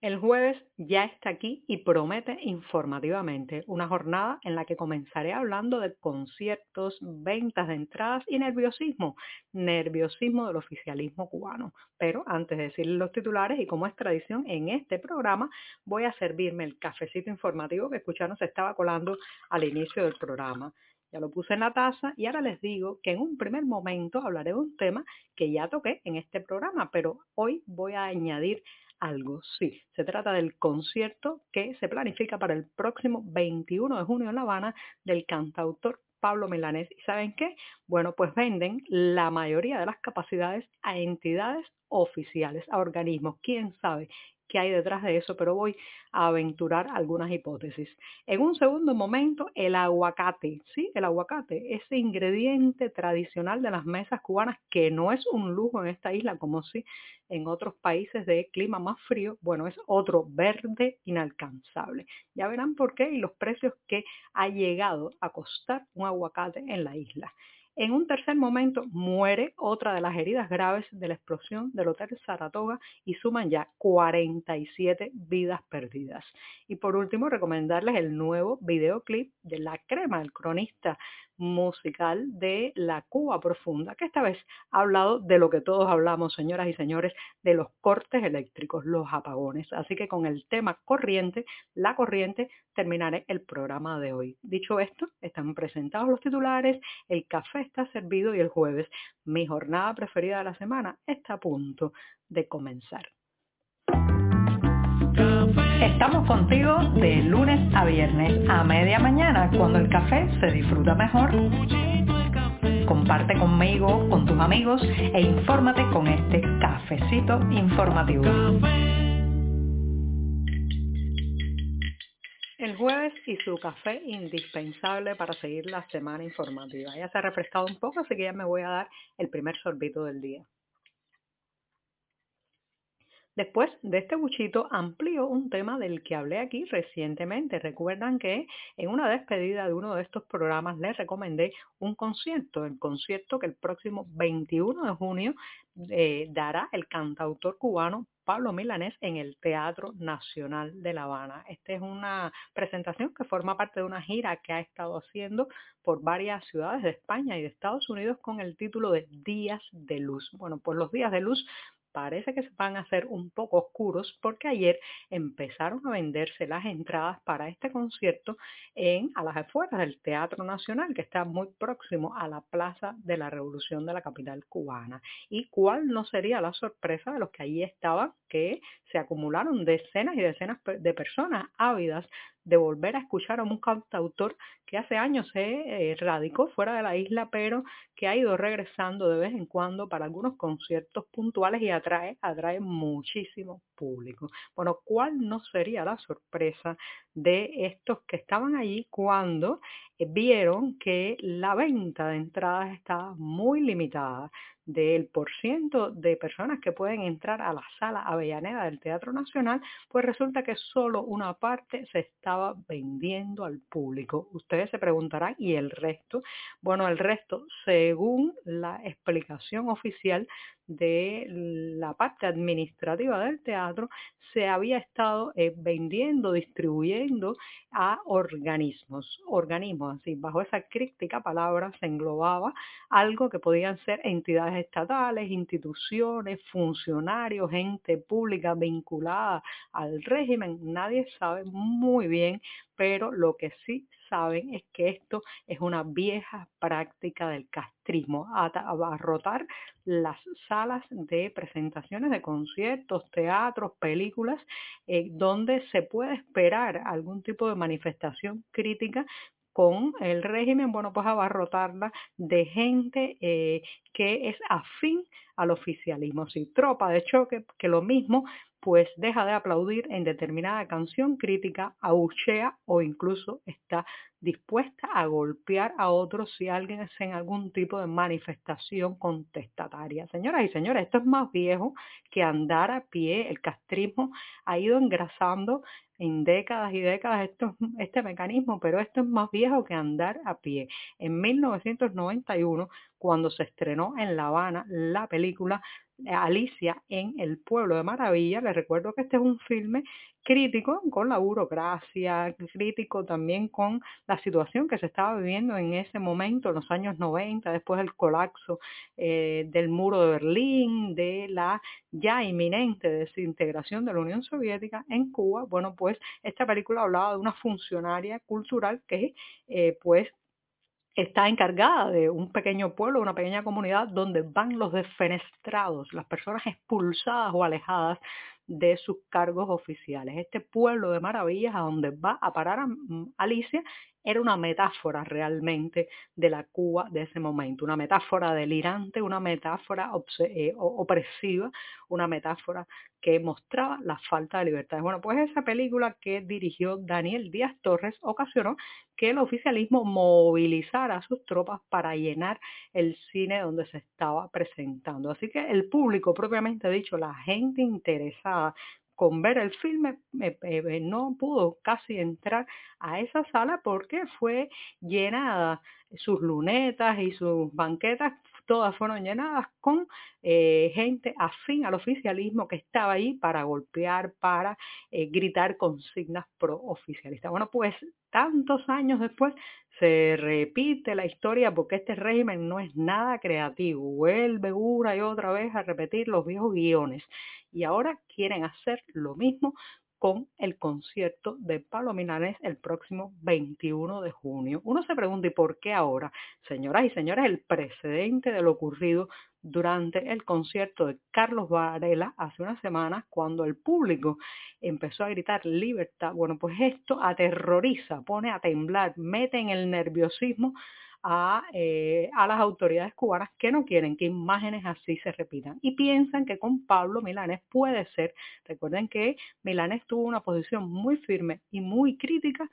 El jueves ya está aquí y promete informativamente una jornada en la que comenzaré hablando de conciertos, ventas de entradas y nerviosismo, nerviosismo del oficialismo cubano. Pero antes de decirles los titulares y como es tradición en este programa, voy a servirme el cafecito informativo que escucharon se estaba colando al inicio del programa. Ya lo puse en la taza y ahora les digo que en un primer momento hablaré de un tema que ya toqué en este programa, pero hoy voy a añadir algo. Sí, se trata del concierto que se planifica para el próximo 21 de junio en La Habana del cantautor Pablo Milanés. ¿Y saben qué? Bueno, pues venden la mayoría de las capacidades a entidades oficiales, a organismos. ¿Quién sabe? Qué hay detrás de eso, pero voy a aventurar algunas hipótesis. En un segundo momento, el aguacate, ¿sí? El aguacate, ese ingrediente tradicional de las mesas cubanas que no es un lujo en esta isla como si en otros países de clima más frío, bueno, es otro verde inalcanzable. Ya verán por qué y los precios que ha llegado a costar un aguacate en la isla. En un tercer momento muere otra de las heridas graves de la explosión del Hotel Saratoga y suman ya 47 vidas perdidas. Y por último, recomendarles el nuevo videoclip de La Crema, el cronista musical de la Cuba Profunda, que esta vez ha hablado de lo que todos hablamos, señoras y señores, de los cortes eléctricos, los apagones. Así que con el tema corriente, la corriente, terminaré el programa de hoy. Dicho esto, están presentados los titulares, el café está servido y el jueves, mi jornada preferida de la semana, está a punto de comenzar. Estamos contigo de lunes a viernes a media mañana cuando el café se disfruta mejor. Comparte conmigo, con tus amigos e infórmate con este cafecito informativo. El jueves y su café indispensable para seguir la semana informativa. Ya se ha refrescado un poco, así que ya me voy a dar el primer sorbito del día. Después de este buchito amplío un tema del que hablé aquí recientemente. Recuerdan que en una despedida de uno de estos programas les recomendé un concierto, el concierto que el próximo 21 de junio eh, dará el cantautor cubano Pablo Milanés en el Teatro Nacional de La Habana. Esta es una presentación que forma parte de una gira que ha estado haciendo por varias ciudades de España y de Estados Unidos con el título de Días de Luz. Bueno, pues los días de luz parece que se van a hacer un poco oscuros porque ayer empezaron a venderse las entradas para este concierto en a las afueras del Teatro Nacional que está muy próximo a la Plaza de la Revolución de la capital cubana. ¿Y cuál no sería la sorpresa de los que allí estaban que se acumularon decenas y decenas de personas ávidas de volver a escuchar a un cantautor que hace años se eh, radicó fuera de la isla, pero que ha ido regresando de vez en cuando para algunos conciertos puntuales y atrae, atrae muchísimo público. Bueno, ¿cuál no sería la sorpresa de estos que estaban allí cuando vieron que la venta de entradas estaba muy limitada? del por ciento de personas que pueden entrar a la sala Avellaneda del Teatro Nacional, pues resulta que solo una parte se estaba vendiendo al público. Ustedes se preguntarán, ¿y el resto? Bueno, el resto, según la explicación oficial de la parte administrativa del teatro, se había estado eh, vendiendo, distribuyendo a organismos, organismos, bajo esa crítica palabra se englobaba algo que podían ser entidades estatales, instituciones, funcionarios, gente pública vinculada al régimen, nadie sabe muy bien, pero lo que sí saben es que esto es una vieja práctica del castrismo, abarrotar las salas de presentaciones de conciertos, teatros, películas, eh, donde se puede esperar algún tipo de manifestación crítica con el régimen, bueno, pues abarrotarla de gente eh, que es afín al oficialismo, sí, tropa de choque, que lo mismo pues deja de aplaudir en determinada canción crítica, abuchea o incluso está dispuesta a golpear a otros si alguien es en algún tipo de manifestación contestataria. Señoras y señores, esto es más viejo que andar a pie. El castrismo ha ido engrasando en décadas y décadas este mecanismo, pero esto es más viejo que andar a pie. En 1991, cuando se estrenó en La Habana la película Alicia en el Pueblo de Maravilla. Les recuerdo que este es un filme crítico con la burocracia, crítico también con la situación que se estaba viviendo en ese momento, en los años 90, después del colapso eh, del muro de Berlín, de la ya inminente desintegración de la Unión Soviética en Cuba. Bueno, pues esta película hablaba de una funcionaria cultural que eh, pues está encargada de un pequeño pueblo, una pequeña comunidad donde van los defenestrados, las personas expulsadas o alejadas de sus cargos oficiales. Este pueblo de maravillas a donde va a parar mm, Alicia era una metáfora realmente de la Cuba de ese momento, una metáfora delirante, una metáfora eh, opresiva, una metáfora que mostraba la falta de libertad. Bueno, pues esa película que dirigió Daniel Díaz Torres ocasionó que el oficialismo movilizara a sus tropas para llenar el cine donde se estaba presentando. Así que el público, propiamente dicho, la gente interesada con ver el filme no pudo casi entrar a esa sala porque fue llenada sus lunetas y sus banquetas todas fueron llenadas con eh, gente afín al oficialismo que estaba ahí para golpear, para eh, gritar consignas pro oficialistas. Bueno, pues tantos años después se repite la historia porque este régimen no es nada creativo, vuelve una y otra vez a repetir los viejos guiones y ahora quieren hacer lo mismo con el concierto de Pablo Milanés el próximo 21 de junio. Uno se pregunta, ¿y por qué ahora? Señoras y señores, el precedente de lo ocurrido durante el concierto de Carlos Varela hace unas semanas, cuando el público empezó a gritar libertad, bueno, pues esto aterroriza, pone a temblar, mete en el nerviosismo a, eh, a, las autoridades cubanas que no quieren que imágenes así se repitan y piensan que con Pablo Milanes puede ser. Recuerden que Milanes tuvo una posición muy firme y muy crítica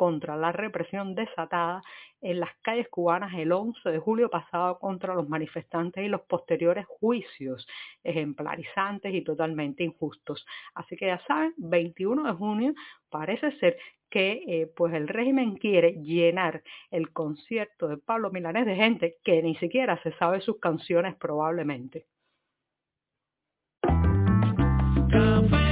contra la represión desatada en las calles cubanas el 11 de julio pasado contra los manifestantes y los posteriores juicios ejemplarizantes y totalmente injustos. Así que ya saben, 21 de junio parece ser que eh, pues el régimen quiere llenar el concierto de Pablo Milanés de gente que ni siquiera se sabe sus canciones probablemente.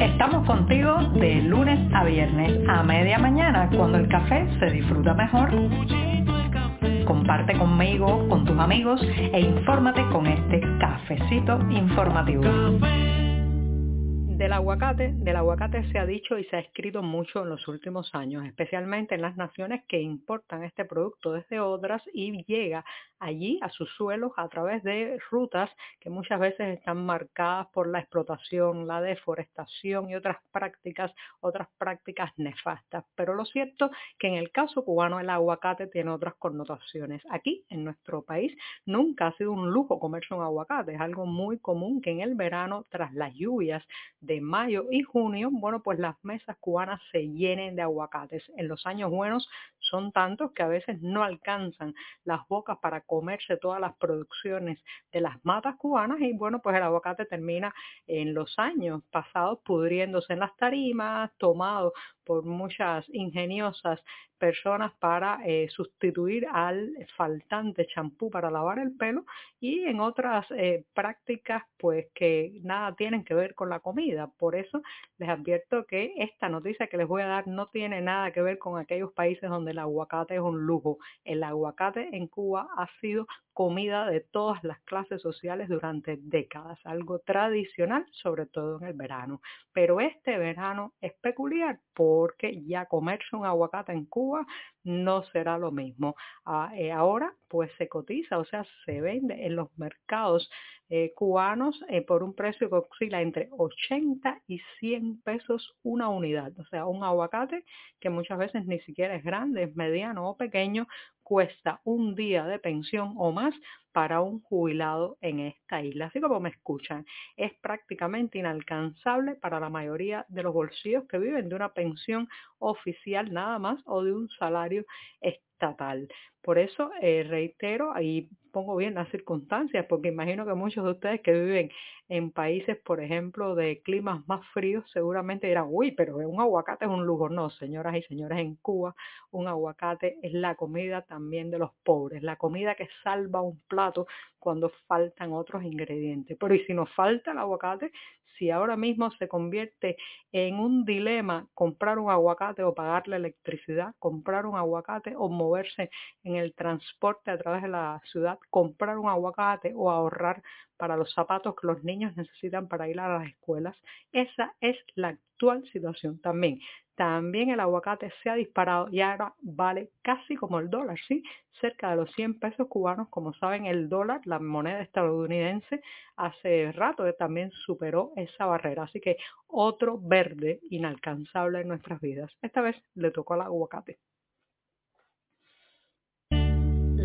Estamos contigo de lunes a viernes a media mañana cuando el café se disfruta mejor. Comparte conmigo, con tus amigos e infórmate con este cafecito informativo. Del aguacate, del aguacate se ha dicho y se ha escrito mucho en los últimos años, especialmente en las naciones que importan este producto desde otras y llega allí a sus suelos a través de rutas que muchas veces están marcadas por la explotación, la deforestación y otras prácticas, otras prácticas nefastas. Pero lo cierto que en el caso cubano el aguacate tiene otras connotaciones. Aquí en nuestro país nunca ha sido un lujo comerse un aguacate, es algo muy común que en el verano tras las lluvias de mayo y junio, bueno, pues las mesas cubanas se llenen de aguacates. En los años buenos son tantos que a veces no alcanzan las bocas para comerse todas las producciones de las matas cubanas y bueno, pues el aguacate termina en los años pasados pudriéndose en las tarimas, tomado por muchas ingeniosas personas para eh, sustituir al faltante champú para lavar el pelo y en otras eh, prácticas pues que nada tienen que ver con la comida. Por eso les advierto que esta noticia que les voy a dar no tiene nada que ver con aquellos países donde el aguacate es un lujo. El aguacate en Cuba ha sido comida de todas las clases sociales durante décadas, algo tradicional, sobre todo en el verano. Pero este verano es peculiar porque ya comerse un aguacate en Cuba no será lo mismo. Ah, eh, ahora pues se cotiza, o sea, se vende en los mercados eh, cubanos eh, por un precio que oscila entre 80 y 100 pesos una unidad. O sea, un aguacate que muchas veces ni siquiera es grande, es mediano o pequeño, cuesta un día de pensión o más para un jubilado en esta isla. Así como me escuchan, es prácticamente inalcanzable para la mayoría de los bolsillos que viven de una pensión oficial nada más o de un salario estatal. Por eso eh, reitero, ahí pongo bien las circunstancias, porque imagino que muchos de ustedes que viven en países, por ejemplo, de climas más fríos, seguramente dirán, uy, pero un aguacate es un lujo. No, señoras y señores, en Cuba un aguacate es la comida también de los pobres, la comida que salva un plato cuando faltan otros ingredientes. Pero y si nos falta el aguacate, si ahora mismo se convierte en un dilema comprar un aguacate o pagar la electricidad, comprar un aguacate o moverse en el transporte a través de la ciudad, comprar un aguacate o ahorrar para los zapatos que los niños necesitan para ir a las escuelas. Esa es la actual situación también. También el aguacate se ha disparado y ahora vale casi como el dólar, ¿sí? Cerca de los 100 pesos cubanos. Como saben, el dólar, la moneda estadounidense, hace rato también superó esa barrera. Así que otro verde inalcanzable en nuestras vidas. Esta vez le tocó al aguacate.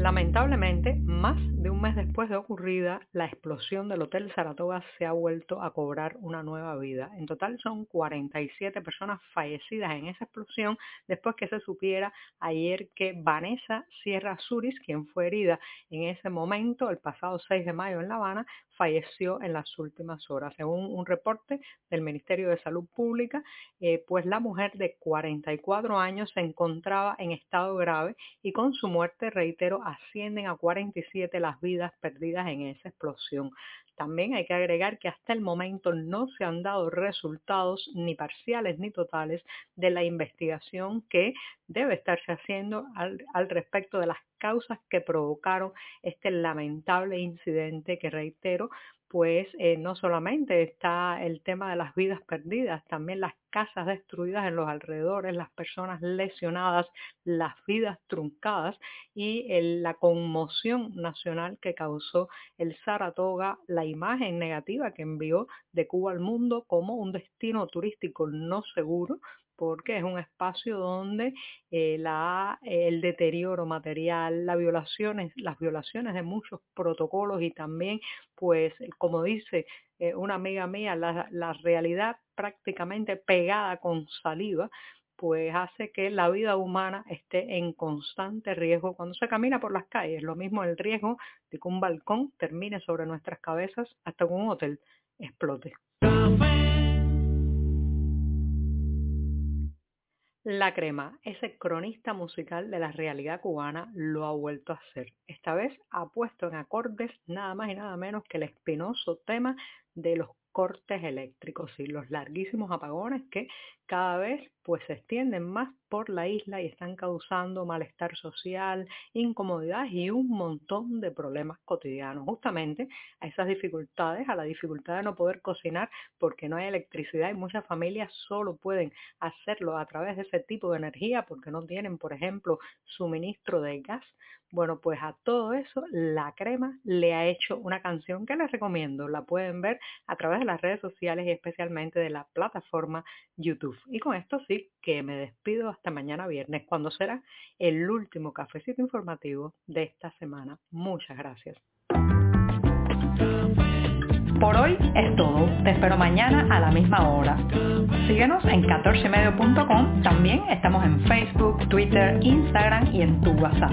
Lamentablemente, más de un mes después de ocurrida, la explosión del Hotel Saratoga se ha vuelto a cobrar una nueva vida. En total son 47 personas fallecidas en esa explosión después que se supiera ayer que Vanessa Sierra Suris, quien fue herida en ese momento, el pasado 6 de mayo en La Habana, falleció en las últimas horas. Según un reporte del Ministerio de Salud Pública, eh, pues la mujer de 44 años se encontraba en estado grave y con su muerte, reitero, ascienden a 47 las vidas perdidas en esa explosión. También hay que agregar que hasta el momento no se han dado resultados ni parciales ni totales de la investigación que debe estarse haciendo al, al, respecto de las causas que provocaron este lamentable incidente que reitero pues eh, no solamente está el tema de las vidas perdidas, también las casas destruidas en los alrededores, las personas lesionadas, las vidas truncadas y la conmoción nacional que causó el Saratoga, la imagen negativa que envió de Cuba al mundo como un destino turístico no seguro, porque es un espacio donde eh, el deterioro material, las violaciones, las violaciones de muchos protocolos y también, pues, como dice eh, una amiga mía, la, la realidad prácticamente pegada con saliva, pues hace que la vida humana esté en constante riesgo cuando se camina por las calles. Lo mismo el riesgo de que un balcón termine sobre nuestras cabezas hasta que un hotel explote. La Crema, ese cronista musical de la realidad cubana, lo ha vuelto a hacer. Esta vez ha puesto en acordes nada más y nada menos que el espinoso tema de los cortes eléctricos y los larguísimos apagones que cada vez pues se extienden más por la isla y están causando malestar social, incomodidad y un montón de problemas cotidianos. Justamente a esas dificultades, a la dificultad de no poder cocinar porque no hay electricidad y muchas familias solo pueden hacerlo a través de ese tipo de energía porque no tienen, por ejemplo, suministro de gas. Bueno, pues a todo eso la crema le ha hecho una canción que les recomiendo. La pueden ver a través de las redes sociales y especialmente de la plataforma YouTube. Y con esto sí que me despido hasta mañana viernes, cuando será el último cafecito informativo de esta semana. Muchas gracias. Por hoy es todo. Te espero mañana a la misma hora. Síguenos en 14medio.com. También estamos en Facebook, Twitter, Instagram y en tu WhatsApp.